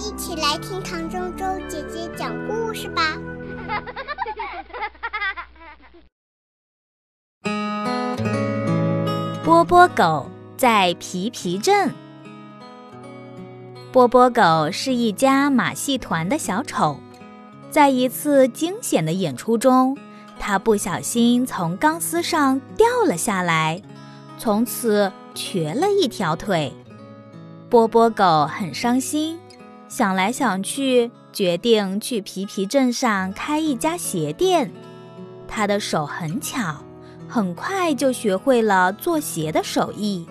一起来听唐周周姐姐讲故事吧。波波狗在皮皮镇。波波狗是一家马戏团的小丑，在一次惊险的演出中，他不小心从钢丝上掉了下来，从此瘸了一条腿。波波狗很伤心，想来想去，决定去皮皮镇上开一家鞋店。他的手很巧，很快就学会了做鞋的手艺。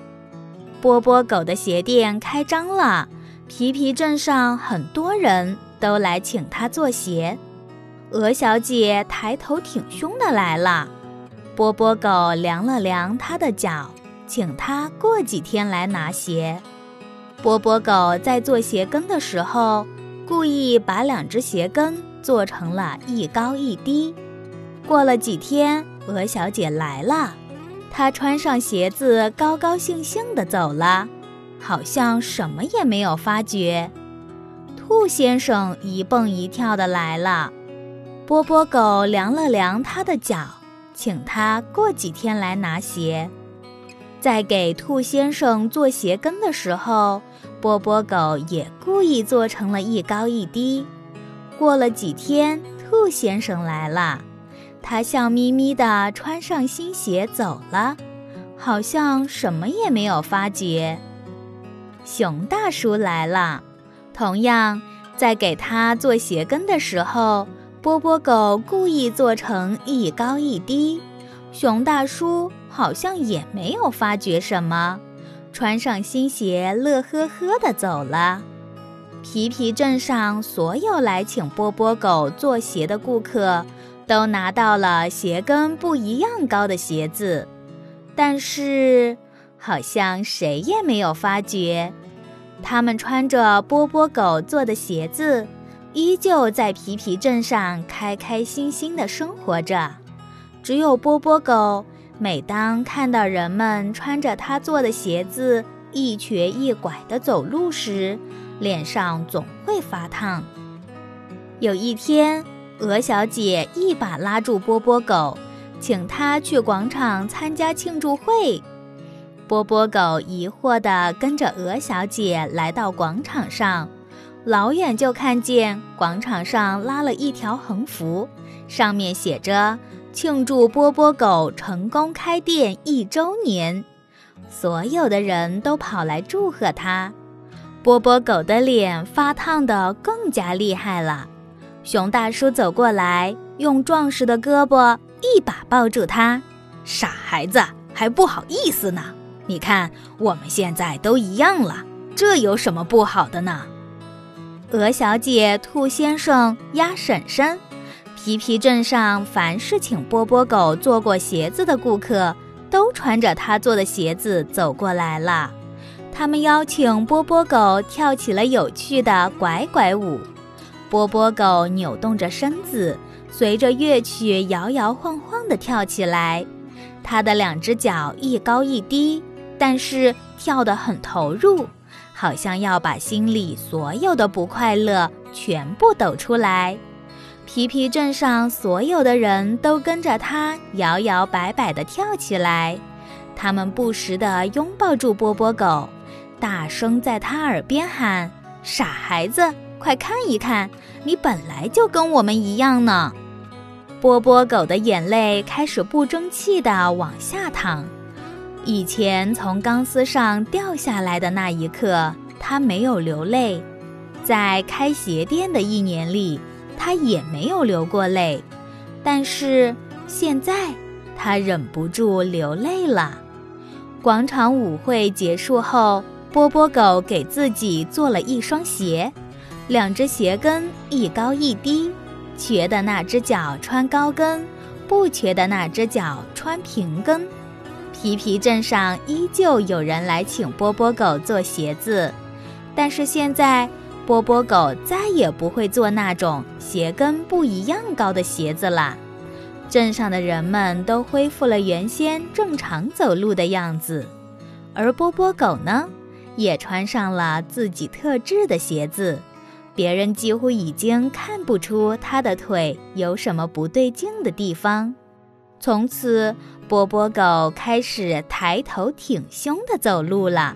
波波狗的鞋店开张了。皮皮镇上很多人都来请他做鞋，鹅小姐抬头挺胸的来了。波波狗量了量她的脚，请她过几天来拿鞋。波波狗在做鞋跟的时候，故意把两只鞋跟做成了一高一低。过了几天，鹅小姐来了，她穿上鞋子，高高兴兴地走了。好像什么也没有发觉。兔先生一蹦一跳的来了，波波狗量了量他的脚，请他过几天来拿鞋。在给兔先生做鞋跟的时候，波波狗也故意做成了一高一低。过了几天，兔先生来了，他笑眯眯地穿上新鞋走了，好像什么也没有发觉。熊大叔来了，同样在给他做鞋跟的时候，波波狗故意做成一高一低。熊大叔好像也没有发觉什么，穿上新鞋，乐呵呵地走了。皮皮镇上所有来请波波狗做鞋的顾客，都拿到了鞋跟不一样高的鞋子，但是。好像谁也没有发觉，他们穿着波波狗做的鞋子，依旧在皮皮镇上开开心心地生活着。只有波波狗，每当看到人们穿着他做的鞋子一瘸一拐地走路时，脸上总会发烫。有一天，鹅小姐一把拉住波波狗，请他去广场参加庆祝会。波波狗疑惑地跟着鹅小姐来到广场上，老远就看见广场上拉了一条横幅，上面写着“庆祝波波狗成功开店一周年”。所有的人都跑来祝贺他。波波狗的脸发烫得更加厉害了。熊大叔走过来，用壮实的胳膊一把抱住他：“傻孩子，还不好意思呢。”你看，我们现在都一样了，这有什么不好的呢？鹅小姐、兔先生、鸭婶婶，皮皮镇上凡是请波波狗做过鞋子的顾客，都穿着他做的鞋子走过来了。他们邀请波波狗跳起了有趣的拐拐舞，波波狗扭动着身子，随着乐曲摇摇晃晃地跳起来，它的两只脚一高一低。但是跳得很投入，好像要把心里所有的不快乐全部抖出来。皮皮镇上所有的人都跟着他摇摇摆摆地跳起来，他们不时地拥抱住波波狗，大声在他耳边喊：“傻孩子，快看一看，你本来就跟我们一样呢！”波波狗的眼泪开始不争气地往下淌。以前从钢丝上掉下来的那一刻，他没有流泪；在开鞋店的一年里，他也没有流过泪。但是现在，他忍不住流泪了。广场舞会结束后，波波狗给自己做了一双鞋，两只鞋跟一高一低，瘸的那只脚穿高跟，不瘸的那只脚穿平跟。皮皮镇上依旧有人来请波波狗做鞋子，但是现在波波狗再也不会做那种鞋跟不一样高的鞋子了。镇上的人们都恢复了原先正常走路的样子，而波波狗呢，也穿上了自己特制的鞋子，别人几乎已经看不出他的腿有什么不对劲的地方。从此，波波狗开始抬头挺胸的走路了。